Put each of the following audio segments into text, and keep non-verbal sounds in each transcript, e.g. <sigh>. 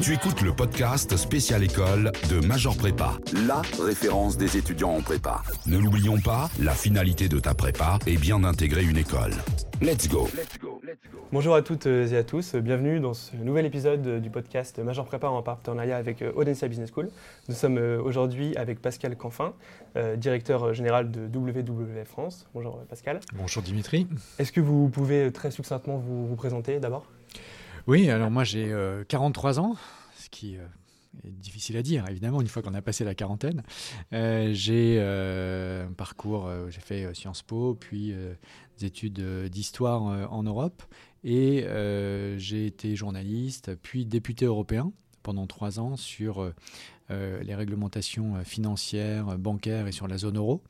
Tu écoutes le podcast Spécial École de Major Prépa, la référence des étudiants en prépa. Ne l'oublions pas, la finalité de ta prépa est bien d'intégrer une école. Let's go. Bonjour à toutes et à tous, bienvenue dans ce nouvel épisode du podcast Major Prépa en partenariat avec Audencia Business School. Nous sommes aujourd'hui avec Pascal Canfin, euh, directeur général de WWF France. Bonjour Pascal. Bonjour Dimitri. Est-ce que vous pouvez très succinctement vous, vous présenter d'abord? Oui, alors moi j'ai 43 ans, ce qui est difficile à dire, évidemment, une fois qu'on a passé la quarantaine. Euh, j'ai euh, un parcours, euh, j'ai fait Sciences Po, puis des études d'histoire en Europe, et j'ai été journaliste, puis député européen pendant trois ans sur les réglementations financières, bancaires et sur la zone euro.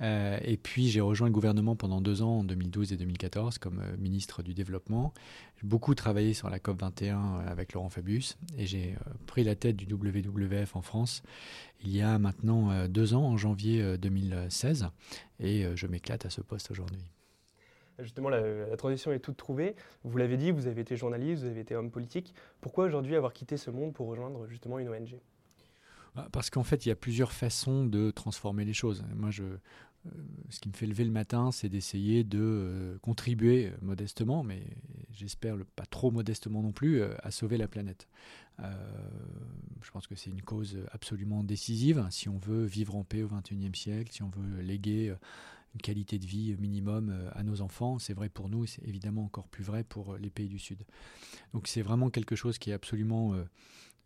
et puis j'ai rejoint le gouvernement pendant deux ans, en 2012 et 2014, comme ministre du Développement. J'ai beaucoup travaillé sur la COP21 avec Laurent Fabius et j'ai pris la tête du WWF en France il y a maintenant deux ans, en janvier 2016. Et je m'éclate à ce poste aujourd'hui. Justement, la, transition est toute trouvée. Vous l'avez dit, vous avez été journaliste, vous avez été homme politique. Pourquoi aujourd'hui avoir quitté ce monde pour rejoindre justement une ONG Parce qu'en fait, il y a plusieurs façons de transformer les choses. Moi, je, ce qui me fait lever le matin, c'est d'essayer de contribuer modestement, mais j'espère pas trop modestement non plus, à sauver la planète. je pense que c'est une cause absolument décisive si on veut vivre en paix au XXIe siècle, si on veut léguer une qualité de vie minimum à nos enfants. C'est vrai pour nous c'est évidemment encore plus vrai pour les pays du Sud. Donc c'est vraiment quelque chose qui est absolument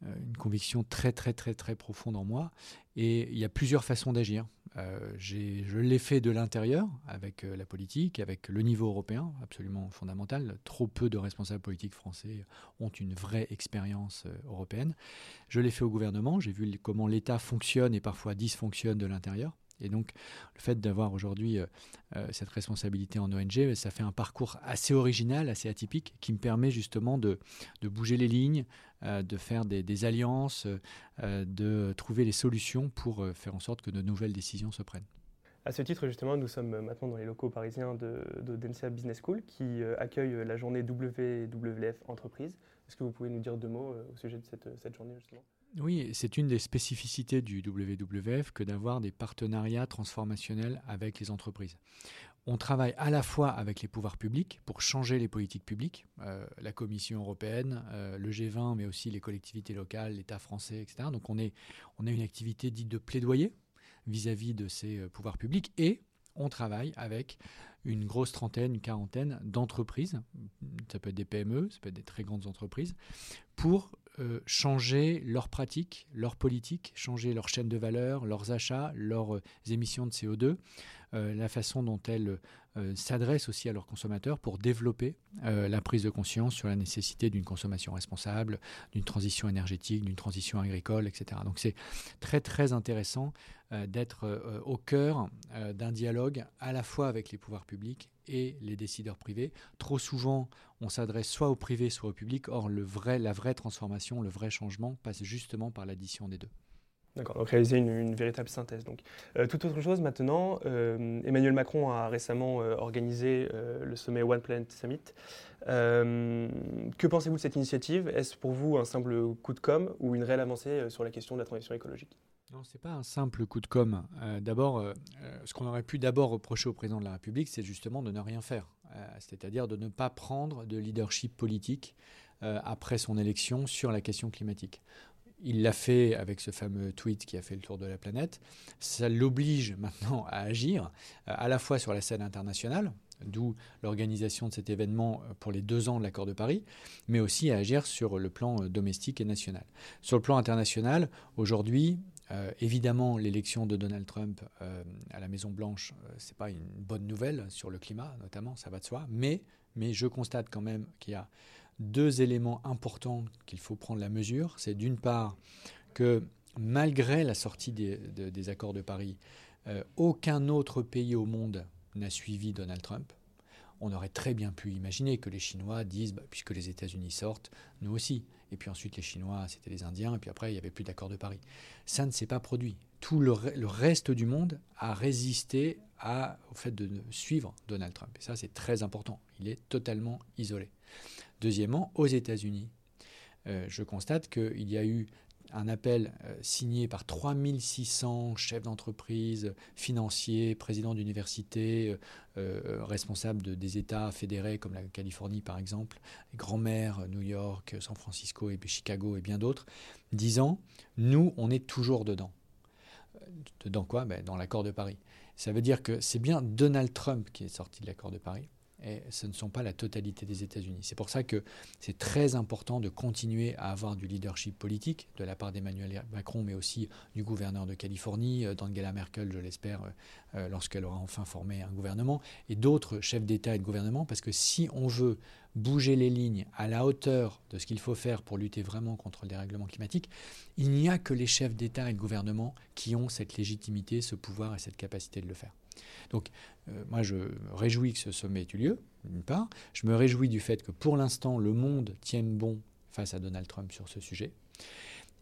une conviction très très très très profonde en moi. Et il y a plusieurs façons d'agir. Euh, je l'ai fait de l'intérieur avec la politique, avec le niveau européen, absolument fondamental. Trop peu de responsables politiques français ont une vraie expérience européenne. Je l'ai fait au gouvernement, j'ai vu comment l'État fonctionne et parfois dysfonctionne de l'intérieur. Et donc, le fait d'avoir aujourd'hui cette responsabilité en ONG, ça fait un parcours assez original, assez atypique, qui me permet justement de, de bouger les lignes, de faire des, alliances, de trouver les solutions pour faire en sorte que de nouvelles décisions se prennent. À ce titre, justement, nous sommes maintenant dans les locaux parisiens de, de Densea Business School qui accueille la journée WWF Entreprise. Est-ce que vous pouvez nous dire deux mots au sujet de cette, cette journée, justement? Oui, c'est une des spécificités du WWF que d'avoir des partenariats transformationnels avec les entreprises. On travaille à la fois avec les pouvoirs publics pour changer les politiques publiques, euh, la Commission européenne, euh, le G20, mais aussi les collectivités locales, l'État français, etc. Donc on, est, on a une activité dite de plaidoyer vis-à-vis -vis de ces euh, pouvoirs publics et on travaille avec une grosse trentaine, une quarantaine d'entreprises, ça peut être des PME, ça peut être des très grandes entreprises, pour euh, changer leurs pratiques, leurs politiques, changer leur chaîne de valeur, leurs achats, leurs euh, émissions de CO2, euh, la façon dont elles s'adressent aussi à leurs consommateurs pour développer la prise de conscience sur la nécessité d'une consommation responsable, d'une transition énergétique, d'une transition agricole, etc. Donc c'est très très intéressant d'être au cœur d'un dialogue à la fois avec les pouvoirs publics et les décideurs privés. Trop souvent, on s'adresse soit au privé, soit au public. Or, la vraie transformation, le vrai changement passe justement par l'addition des deux. D'accord, donc réaliser une, véritable synthèse. Donc, euh, toute autre chose maintenant, euh, Emmanuel Macron a récemment euh, organisé le sommet One Planet Summit. que pensez-vous de cette initiative? Est-ce pour vous un simple coup de com' ou une réelle avancée sur la question de la transition écologique? Non, ce n'est pas un simple coup de com. d'abord, ce qu'on aurait pu d'abord reprocher au président de la République, c'est justement de ne rien faire, c'est-à-dire de ne pas prendre de leadership politique après son élection sur la question climatique. Il l'a fait avec ce fameux tweet qui a fait le tour de la planète. Ça l'oblige maintenant à agir, à la fois sur la scène internationale, d'où l'organisation de cet événement pour les deux ans de l'accord de Paris, mais aussi à agir sur le plan domestique et national. Sur le plan international, aujourd'hui, euh, évidemment, l'élection de Donald Trump euh, à la Maison Blanche, euh, c'est pas une bonne nouvelle sur le climat, notamment, ça va de soi. Mais, mais je constate quand même qu'il y a deux éléments importants qu'il faut prendre la mesure. C'est d'une part que malgré la sortie des, accords de Paris, aucun autre pays au monde n'a suivi Donald Trump on aurait très bien pu imaginer que les Chinois disent, bah, puisque les États-Unis sortent, nous aussi. Et puis ensuite, les Chinois, c'était les Indiens, et puis après, il n'y avait plus d'accord de Paris. Ça ne s'est pas produit. Tout le, reste du monde a résisté au fait de suivre Donald Trump. Et ça, c'est très important. Il est totalement isolé. Deuxièmement, aux États-Unis, je constate qu'il y a eu un appel euh, signé par 3600 chefs d'entreprise, financiers, présidents d'universités, euh, euh, responsables de, des États fédérés comme la Californie par exemple, grand-mère, New York, San Francisco et Chicago et bien d'autres, disant nous, on est toujours dedans. Dedans quoi? Ben, Dans l'accord de Paris. Ça veut dire que c'est bien Donald Trump qui est sorti de l'accord de Paris et ce ne sont pas la totalité des États-Unis. C'est pour ça que c'est très important de continuer à avoir du leadership politique de la part d'Emmanuel Macron, mais aussi du gouverneur de Californie, euh, d'Angela Merkel, je l'espère, euh, euh, lorsqu'elle aura enfin formé un gouvernement, et d'autres chefs d'État et de gouvernement, parce que si on veut bouger les lignes à la hauteur de ce qu'il faut faire pour lutter vraiment contre le dérèglement climatique, il n'y a que les chefs d'État et de gouvernement qui ont cette légitimité, ce pouvoir et cette capacité de le faire. Donc, euh, moi, je me réjouis que ce sommet ait eu lieu, d'une part. Je me réjouis du fait que pour l'instant, le monde tienne bon face à Donald Trump sur ce sujet.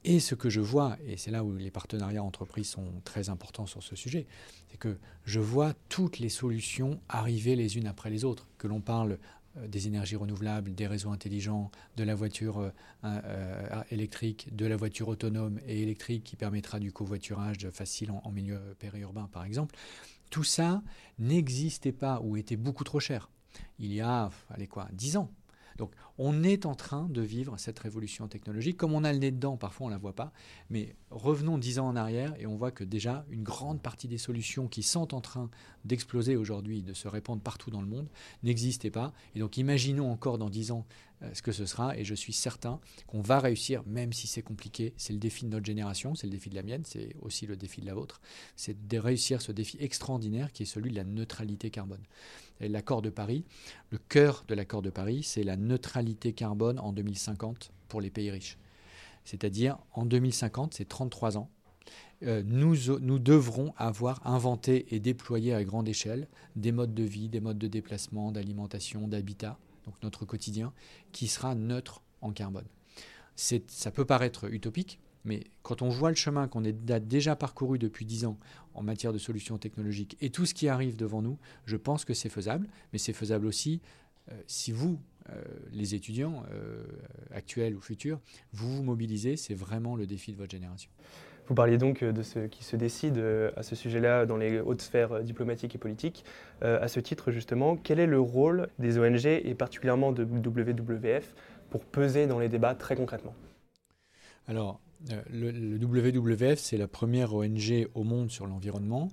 Et ce que je vois, et c'est là où les partenariats entreprises sont très importants sur ce sujet, c'est que je vois toutes les solutions arriver les unes après les autres. Que l'on parle euh, des énergies renouvelables, des réseaux intelligents, de la voiture euh, électrique, de la voiture autonome et électrique qui permettra du covoiturage facile en milieu périurbain, par exemple. Tout ça n'existait pas ou était beaucoup trop cher il y a, allez quoi, 10 ans. Donc on est en train de vivre cette révolution technologique. Comme on a le nez dedans, parfois on ne la voit pas. Mais revenons dix ans en arrière et on voit que déjà une grande partie des solutions qui sont en train d'exploser aujourd'hui, de se répandre partout dans le monde, n'existaient pas. Et donc imaginons encore dans dix ans ce que ce sera. Et je suis certain qu'on va réussir, même si c'est compliqué. C'est le défi de notre génération, c'est le défi de la mienne, c'est aussi le défi de la vôtre. C'est de réussir ce défi extraordinaire qui est celui de la neutralité carbone l'accord de Paris. Le cœur de l'accord de Paris, c'est la neutralité carbone en 2050 pour les pays riches. C'est-à-dire, en 2050, c'est 33 ans, euh, nous devrons avoir inventé et déployé à grande échelle des modes de vie, des modes de déplacement, d'alimentation, d'habitat, donc notre quotidien, qui sera neutre en carbone. Ça peut paraître utopique, mais quand on voit le chemin qu'on a déjà parcouru depuis 10 ans en matière de solutions technologiques et tout ce qui arrive devant nous, je pense que c'est faisable. Mais c'est faisable aussi euh, si vous, euh, les étudiants euh, actuels ou futurs, vous vous mobilisez. C'est vraiment le défi de votre génération. Vous parliez donc de ce qui se décide à ce sujet-là dans les hautes sphères diplomatiques et politiques. à ce titre, justement, quel est le rôle des ONG et particulièrement de WWF pour peser dans les débats très concrètement? Alors, euh, le, WWF, c'est la première ONG au monde sur l'environnement.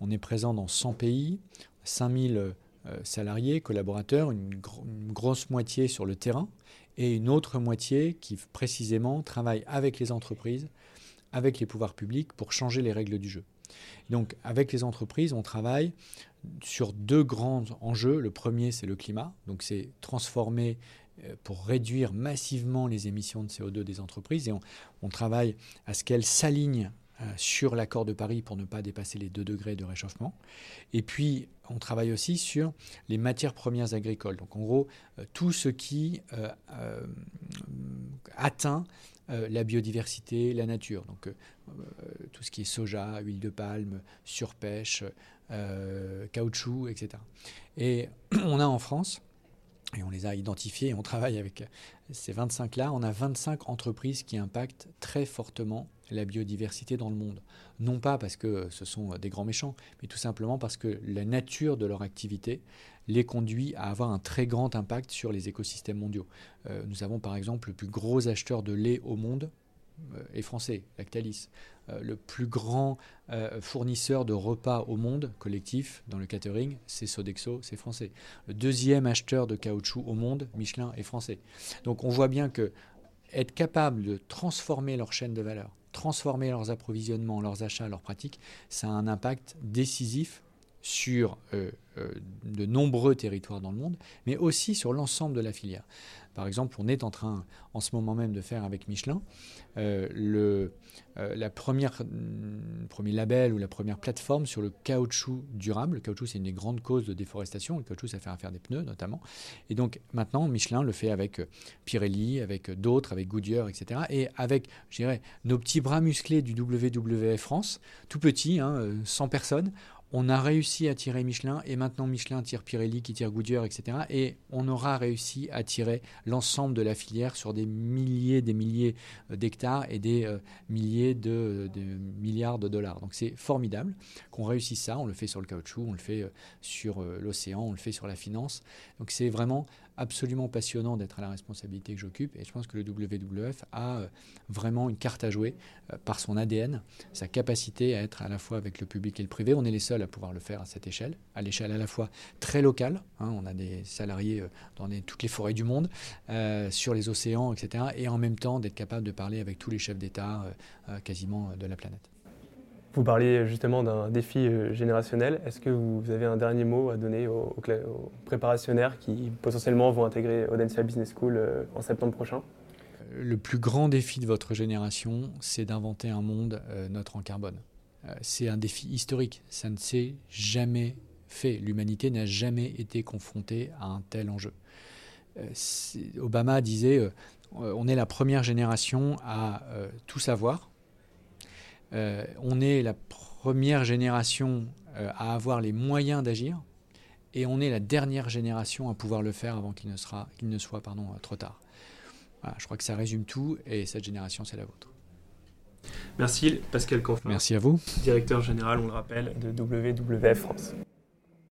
On est présent dans 100 pays, 5000 euh, salariés, collaborateurs, une, grosse moitié sur le terrain et une autre moitié qui précisément travaille avec les entreprises, avec les pouvoirs publics pour changer les règles du jeu. Donc avec les entreprises, on travaille sur deux grands enjeux. Le premier, c'est le climat, donc c'est transformer euh, pour réduire massivement les émissions de CO2 des entreprises et on, travaille à ce qu'elles s'alignent euh, sur l'accord de Paris pour ne pas dépasser les 2 degrés de réchauffement. Et puis, on travaille aussi sur les matières premières agricoles. Donc, en gros, euh, tout ce qui atteint la biodiversité, la nature. Donc, tout ce qui est soja, huile de palme, surpêche, caoutchouc, etc. Et <clears throat> on a en France et on les a identifiés et on travaille avec ces 25-là. On a 25 entreprises qui impactent très fortement la biodiversité dans le monde. Non pas parce que ce sont des grands méchants, mais tout simplement parce que la nature de leur activité les conduit à avoir un très grand impact sur les écosystèmes mondiaux. Euh, nous avons par exemple le plus gros acheteur de lait au monde est français, Lactalis. Euh, le plus grand euh, fournisseur de repas au monde collectif dans le catering, c'est Sodexo, c'est français. Le deuxième acheteur de caoutchouc au monde, Michelin, est français. Donc on voit bien que être capable de transformer leur chaîne de valeur, transformer leurs approvisionnements, leurs achats, leurs pratiques, ça a un impact décisif sur de nombreux territoires dans le monde, mais aussi sur l'ensemble de la filière. Par exemple, on est en train, en ce moment même, de faire avec Michelin euh, le euh, la première, mm, premier label ou la première plateforme sur le caoutchouc durable. Le caoutchouc, c'est une des grandes causes de déforestation. Le caoutchouc, ça fait faire des pneus notamment. Et donc maintenant, Michelin le fait avec euh, Pirelli, avec d'autres, avec Goodyear, etc. Et avec, je dirais, nos petits bras musclés du WWF France, tout petit, hein, 100 personnes, on a réussi à tirer Michelin et maintenant Michelin tire Pirelli qui tire Goodyear, etc. Et on aura réussi à tirer l'ensemble de la filière sur des milliers, des milliers euh, d'hectares et des euh, milliers de, milliards de dollars. Donc c'est formidable qu'on réussisse ça. On le fait sur le caoutchouc, on le fait euh, sur l'océan, on le fait sur la finance. Donc c'est vraiment absolument passionnant d'être à la responsabilité que j'occupe et je pense que le WWF a euh, vraiment une carte à jouer euh, par son ADN, sa capacité à être à la fois avec le public et le privé. On est les seuls à pouvoir le faire à cette échelle, à l'échelle à la fois très locale, hein, on a des salariés euh, dans toutes les forêts du monde, sur les océans, etc. Et en même temps d'être capable de parler avec tous les chefs d'État quasiment de la planète. Vous parliez justement d'un défi euh, générationnel. Est-ce que vous avez un dernier mot à donner aux, préparationnaires qui potentiellement vont intégrer Audencia Business School euh, en septembre prochain? Euh, Le plus grand défi de votre génération, c'est d'inventer un monde neutre en carbone. C'est un défi historique. Ça ne s'est jamais fait. L'humanité n'a jamais été confrontée à un tel enjeu. Obama disait on est la première génération à tout savoir euh, on est la première génération euh, à avoir les moyens d'agir et on est la dernière génération à pouvoir le faire avant qu'il ne, sera, qu'il ne soit pardon, euh, trop tard. je crois que ça résume tout et cette génération, c'est la vôtre. Merci Pascal Canfin. Merci à vous. Directeur général, on le rappelle, de WWF France.